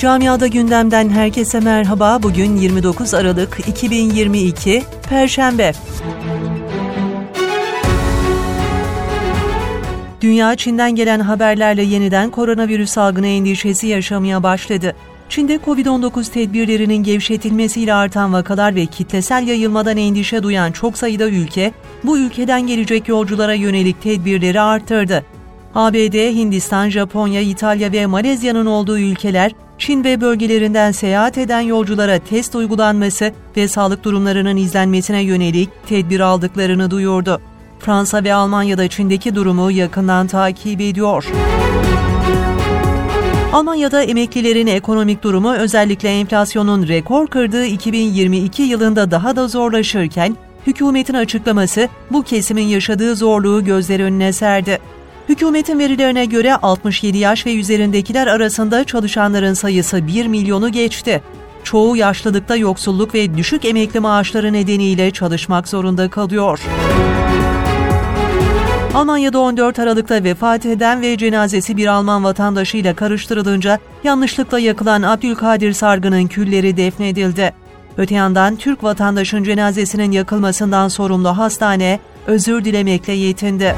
Camiada gündemden herkese merhaba. Bugün 29 Aralık 2022 Perşembe. Dünya Çin'den gelen haberlerle yeniden koronavirüs salgını endişesi yaşamaya başladı. Çin'de Covid-19 tedbirlerinin gevşetilmesiyle artan vakalar ve kitlesel yayılmadan endişe duyan çok sayıda ülke, bu ülkeden gelecek yolculara yönelik tedbirleri arttırdı. ABD, Hindistan, Japonya, İtalya ve Malezya'nın olduğu ülkeler, Çin ve bölgelerinden seyahat eden yolculara test uygulanması ve sağlık durumlarının izlenmesine yönelik tedbir aldıklarını duyurdu. Fransa ve Almanya da Çin'deki durumu yakından takip ediyor. Almanya'da emeklilerin ekonomik durumu özellikle enflasyonun rekor kırdığı 2022 yılında daha da zorlaşırken, hükümetin açıklaması bu kesimin yaşadığı zorluğu gözler önüne serdi. Hükümetin verilerine göre 67 yaş ve üzerindekiler arasında çalışanların sayısı 1 milyonu geçti. Çoğu yaşlılıkta yoksulluk ve düşük emekli maaşları nedeniyle çalışmak zorunda kalıyor. Almanya'da 14 Aralık'ta vefat eden ve cenazesi bir Alman vatandaşıyla karıştırılınca yanlışlıkla yakılan Abdülkadir Sargı'nın külleri defnedildi. Öte yandan Türk vatandaşın cenazesinin yakılmasından sorumlu hastane özür dilemekle yetindi.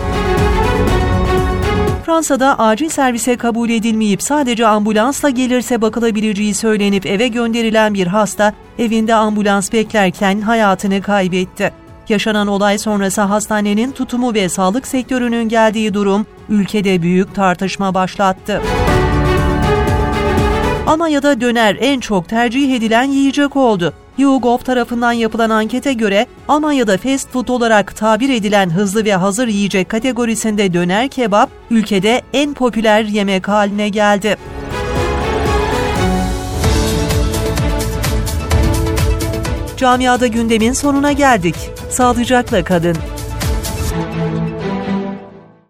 Fransa'da acil servise kabul edilmeyip sadece ambulansla gelirse bakılabileceği söylenip eve gönderilen bir hasta evinde ambulans beklerken hayatını kaybetti. Yaşanan olay sonrası hastanenin tutumu ve sağlık sektörünün geldiği durum ülkede büyük tartışma başlattı. Almanya'da döner en çok tercih edilen yiyecek oldu. YouGov tarafından yapılan ankete göre Almanya'da fast food olarak tabir edilen hızlı ve hazır yiyecek kategorisinde döner kebap ülkede en popüler yemek haline geldi. Camiada gündemin sonuna geldik. Sağlıcakla kalın.